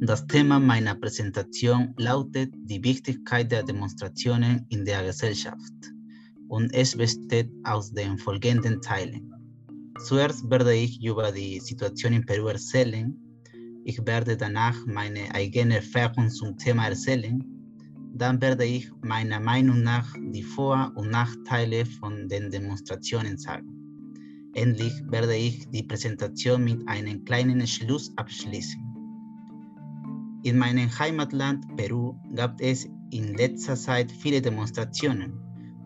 Das Thema meiner Präsentation lautet die Wichtigkeit der Demonstrationen in der Gesellschaft und es besteht aus den folgenden Teilen. Zuerst werde ich über die Situation in Peru erzählen. Ich werde danach meine eigene Erfahrung zum Thema erzählen. Dann werde ich meiner Meinung nach die Vor- und Nachteile von den Demonstrationen sagen. Endlich werde ich die Präsentation mit einem kleinen Schluss abschließen. In meinem Heimatland Peru gab es in letzter Zeit viele Demonstrationen,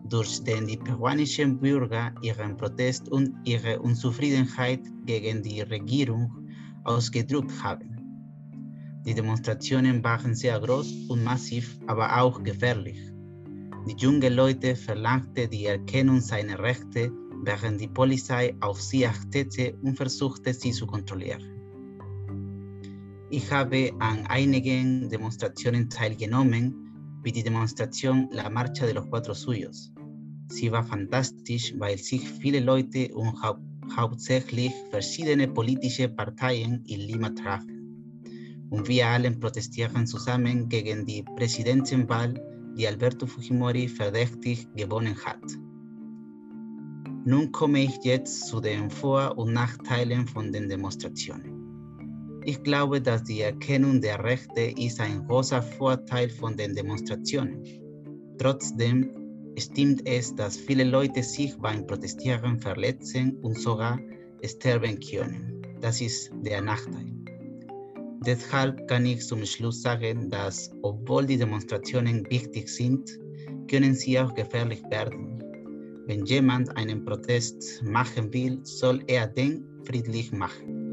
durch die die peruanischen Bürger ihren Protest und ihre Unzufriedenheit gegen die Regierung ausgedrückt haben. Die Demonstrationen waren sehr groß und massiv, aber auch gefährlich. Die jungen Leute verlangten die Erkennung seiner Rechte, während die Polizei auf sie achtete und versuchte, sie zu kontrollieren. Ich habe an einigen Demonstrationen teilgenommen, wie die Demonstration La Marcha de los Cuatro Suyos. Sie war fantastisch, weil sich viele Leute und hau hauptsächlich verschiedene politische Parteien in Lima trafen. Und wir alle protestierten zusammen gegen die Präsidentenwahl, die Alberto Fujimori verdächtig gewonnen hat. Nun komme ich jetzt zu den Vor- und Nachteilen von den Demonstrationen. Ich glaube, dass die Erkennung der Rechte ist ein großer Vorteil von den Demonstrationen. Trotzdem stimmt es, dass viele Leute sich beim Protestieren verletzen und sogar sterben können. Das ist der Nachteil. Deshalb kann ich zum Schluss sagen, dass obwohl die Demonstrationen wichtig sind, können sie auch gefährlich werden. Wenn jemand einen Protest machen will, soll er den friedlich machen.